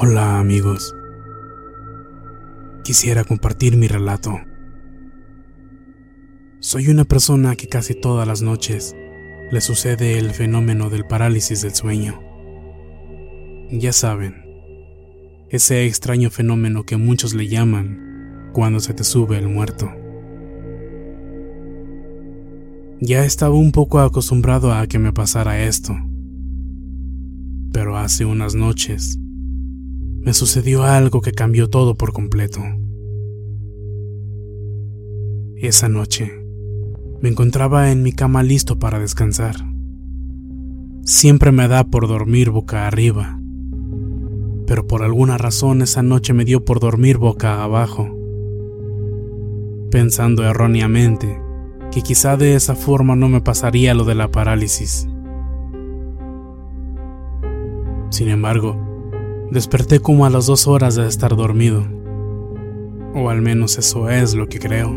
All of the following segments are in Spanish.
Hola amigos. Quisiera compartir mi relato. Soy una persona que casi todas las noches le sucede el fenómeno del parálisis del sueño. Ya saben, ese extraño fenómeno que muchos le llaman cuando se te sube el muerto. Ya estaba un poco acostumbrado a que me pasara esto, pero hace unas noches me sucedió algo que cambió todo por completo. Esa noche, me encontraba en mi cama listo para descansar. Siempre me da por dormir boca arriba, pero por alguna razón esa noche me dio por dormir boca abajo, pensando erróneamente que quizá de esa forma no me pasaría lo de la parálisis. Sin embargo, desperté como a las dos horas de estar dormido, o al menos eso es lo que creo.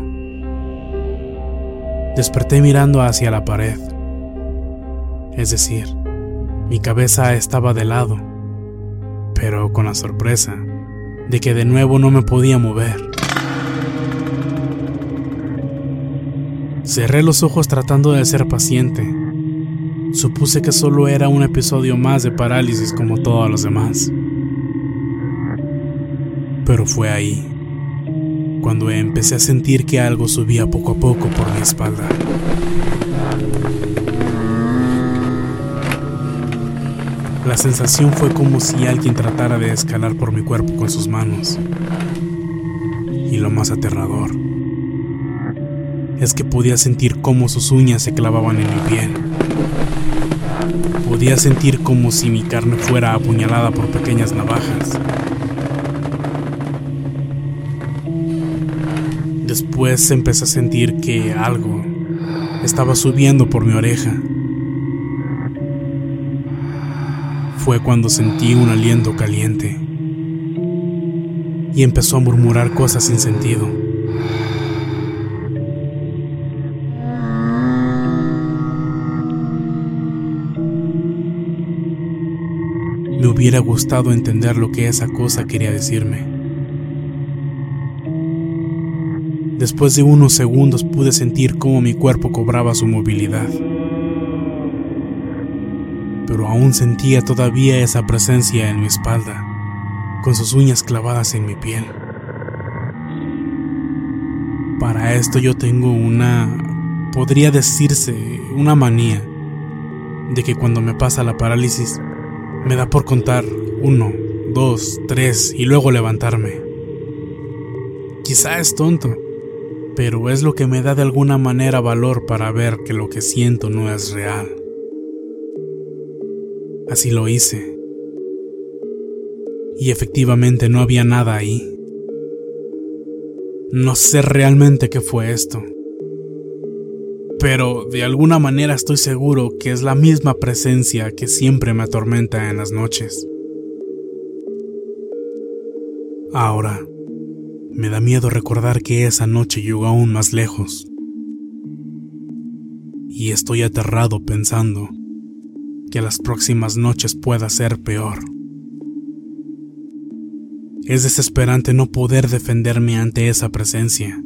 Desperté mirando hacia la pared. Es decir, mi cabeza estaba de lado, pero con la sorpresa de que de nuevo no me podía mover. Cerré los ojos tratando de ser paciente. Supuse que solo era un episodio más de parálisis como todos los demás. Pero fue ahí, cuando empecé a sentir que algo subía poco a poco por mi espalda. La sensación fue como si alguien tratara de escalar por mi cuerpo con sus manos. Y lo más aterrador es que podía sentir cómo sus uñas se clavaban en mi piel. Podía sentir como si mi carne fuera apuñalada por pequeñas navajas. Después empecé a sentir que algo estaba subiendo por mi oreja. Fue cuando sentí un aliento caliente y empezó a murmurar cosas sin sentido. Me hubiera gustado entender lo que esa cosa quería decirme. Después de unos segundos pude sentir cómo mi cuerpo cobraba su movilidad. Pero aún sentía todavía esa presencia en mi espalda, con sus uñas clavadas en mi piel. Para esto yo tengo una, podría decirse, una manía, de que cuando me pasa la parálisis, me da por contar uno, dos, tres y luego levantarme. Quizá es tonto, pero es lo que me da de alguna manera valor para ver que lo que siento no es real. Así lo hice. Y efectivamente no había nada ahí. No sé realmente qué fue esto. Pero de alguna manera estoy seguro que es la misma presencia que siempre me atormenta en las noches. Ahora, me da miedo recordar que esa noche llegó aún más lejos. Y estoy aterrado pensando que las próximas noches pueda ser peor. Es desesperante no poder defenderme ante esa presencia,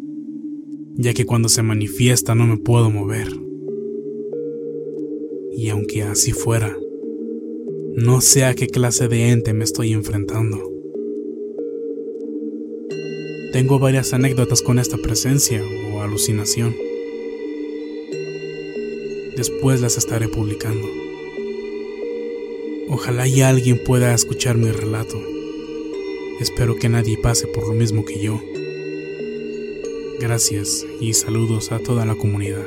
ya que cuando se manifiesta no me puedo mover. Y aunque así fuera, no sé a qué clase de ente me estoy enfrentando. Tengo varias anécdotas con esta presencia o alucinación. Después las estaré publicando. Ojalá y alguien pueda escuchar mi relato. Espero que nadie pase por lo mismo que yo. Gracias y saludos a toda la comunidad.